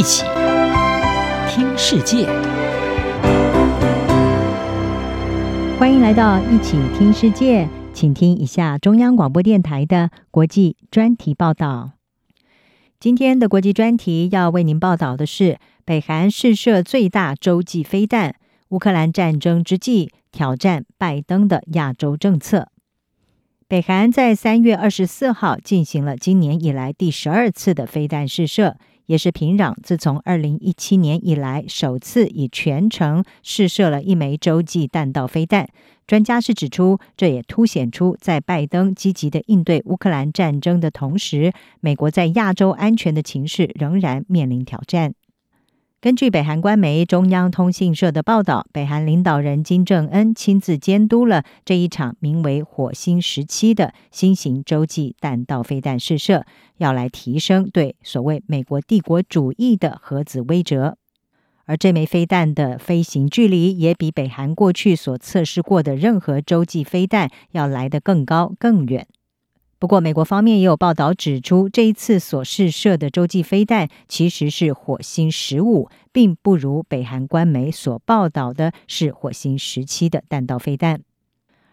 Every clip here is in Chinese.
一起听世界，欢迎来到一起听世界，请听一下中央广播电台的国际专题报道。今天的国际专题要为您报道的是：北韩试射最大洲际飞弹，乌克兰战争之际挑战拜登的亚洲政策。北韩在三月二十四号进行了今年以来第十二次的飞弹试射，也是平壤自从二零一七年以来首次以全程试射了一枚洲际弹道飞弹。专家是指出，这也凸显出在拜登积极的应对乌克兰战争的同时，美国在亚洲安全的情势仍然面临挑战。根据北韩官媒中央通讯社的报道，北韩领导人金正恩亲自监督了这一场名为“火星十七”的新型洲际弹道飞弹试射，要来提升对所谓美国帝国主义的核子威慑。而这枚飞弹的飞行距离也比北韩过去所测试过的任何洲际飞弹要来得更高更远。不过，美国方面也有报道指出，这一次所试射的洲际飞弹其实是火星十五，并不如北韩官媒所报道的是火星十七的弹道飞弹。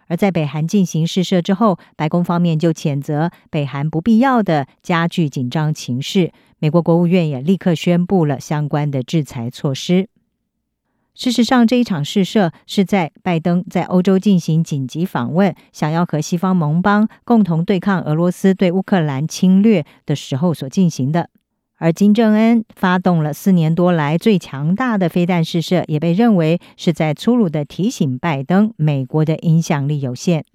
而在北韩进行试射之后，白宫方面就谴责北韩不必要的加剧紧张情势，美国国务院也立刻宣布了相关的制裁措施。事实上，这一场试射是在拜登在欧洲进行紧急访问，想要和西方盟邦共同对抗俄罗斯对乌克兰侵略的时候所进行的。而金正恩发动了四年多来最强大的飞弹试射，也被认为是在粗鲁地提醒拜登，美国的影响力有限。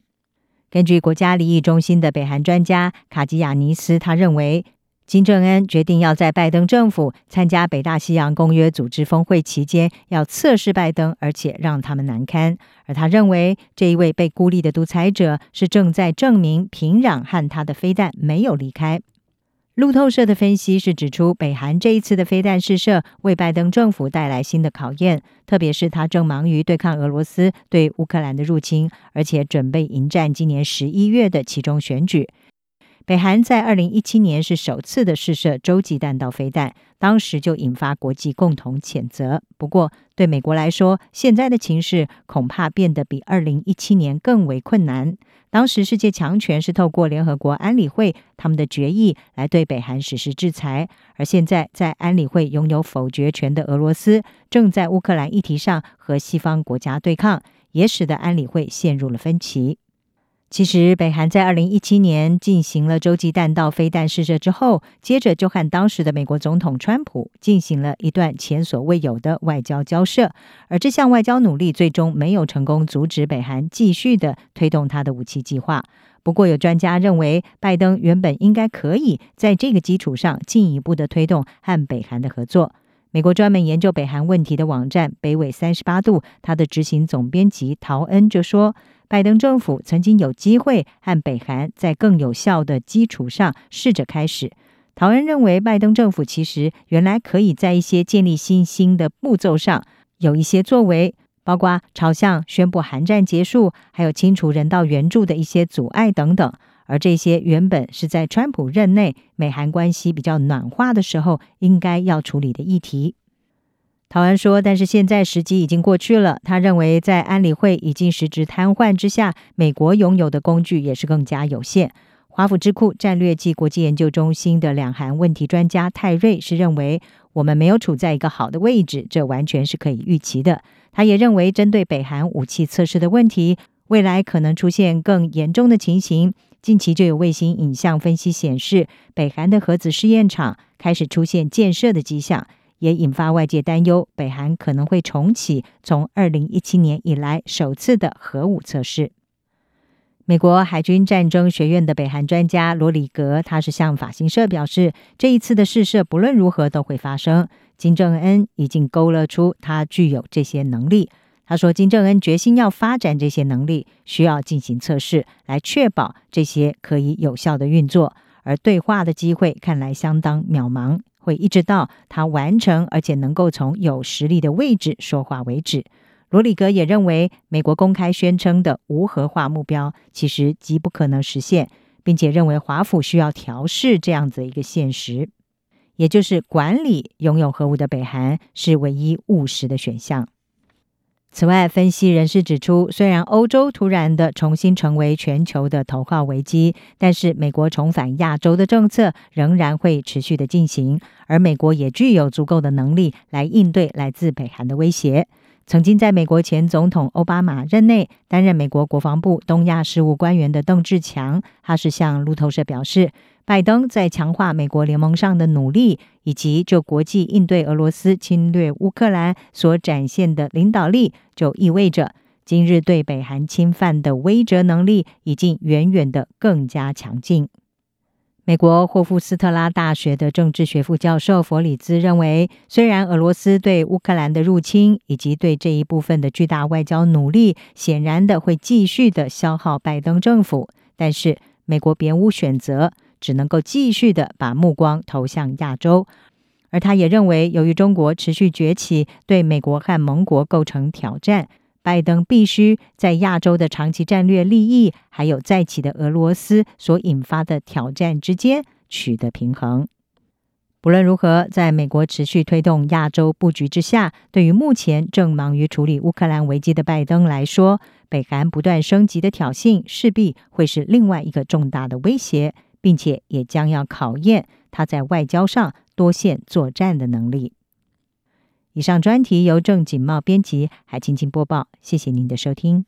根据国家利益中心的北韩专家卡基亚尼斯，他认为。金正恩决定要在拜登政府参加北大西洋公约组织峰会期间，要测试拜登，而且让他们难堪。而他认为，这一位被孤立的独裁者是正在证明平壤和他的飞弹没有离开。路透社的分析是指出，北韩这一次的飞弹试射为拜登政府带来新的考验，特别是他正忙于对抗俄罗斯对乌克兰的入侵，而且准备迎战今年十一月的其中选举。北韩在二零一七年是首次的试射洲际弹道飞弹，当时就引发国际共同谴责。不过，对美国来说，现在的情势恐怕变得比二零一七年更为困难。当时世界强权是透过联合国安理会他们的决议来对北韩实施制裁，而现在在安理会拥有否决权的俄罗斯正在乌克兰议题上和西方国家对抗，也使得安理会陷入了分歧。其实，北韩在二零一七年进行了洲际弹道飞弹试射之后，接着就和当时的美国总统川普进行了一段前所未有的外交交涉，而这项外交努力最终没有成功阻止北韩继续的推动他的武器计划。不过，有专家认为，拜登原本应该可以在这个基础上进一步的推动和北韩的合作。美国专门研究北韩问题的网站北纬三十八度，它的执行总编辑陶恩就说。拜登政府曾经有机会和北韩在更有效的基础上试着开始。陶恩认为，拜登政府其实原来可以在一些建立信心的步骤上有一些作为，包括朝向宣布韩战结束，还有清除人道援助的一些阻碍等等。而这些原本是在川普任内美韩关系比较暖化的时候应该要处理的议题。陶安说：“但是现在时机已经过去了。他认为，在安理会已经实质瘫痪之下，美国拥有的工具也是更加有限。”华府智库战略暨国际研究中心的两韩问题专家泰瑞是认为，我们没有处在一个好的位置，这完全是可以预期的。他也认为，针对北韩武器测试的问题，未来可能出现更严重的情形。近期就有卫星影像分析显示，北韩的核子试验场开始出现建设的迹象。也引发外界担忧，北韩可能会重启从二零一七年以来首次的核武测试。美国海军战争学院的北韩专家罗里格，他是向法新社表示，这一次的试射不论如何都会发生。金正恩已经勾勒出他具有这些能力。他说，金正恩决心要发展这些能力，需要进行测试来确保这些可以有效的运作，而对话的机会看来相当渺茫。会一直到他完成，而且能够从有实力的位置说话为止。罗里格也认为，美国公开宣称的无核化目标其实极不可能实现，并且认为华府需要调试这样子一个现实。也就是管理拥有核武的北韩是唯一务实的选项。此外，分析人士指出，虽然欧洲突然的重新成为全球的头号危机，但是美国重返亚洲的政策仍然会持续的进行，而美国也具有足够的能力来应对来自北韩的威胁。曾经在美国前总统奥巴马任内担任美国国防部东亚事务官员的邓志强，他是向路透社表示，拜登在强化美国联盟上的努力，以及就国际应对俄罗斯侵略乌克兰所展现的领导力，就意味着今日对北韩侵犯的威慑能力已经远远的更加强劲。美国霍夫斯特拉大学的政治学副教授弗里兹认为，虽然俄罗斯对乌克兰的入侵以及对这一部分的巨大外交努力，显然的会继续的消耗拜登政府，但是美国别无选择，只能够继续的把目光投向亚洲。而他也认为，由于中国持续崛起，对美国和盟国构成挑战。拜登必须在亚洲的长期战略利益，还有再起的俄罗斯所引发的挑战之间取得平衡。不论如何，在美国持续推动亚洲布局之下，对于目前正忙于处理乌克兰危机的拜登来说，北韩不断升级的挑衅势必会是另外一个重大的威胁，并且也将要考验他在外交上多线作战的能力。以上专题由郑锦茂编辑，还请播报。谢谢您的收听。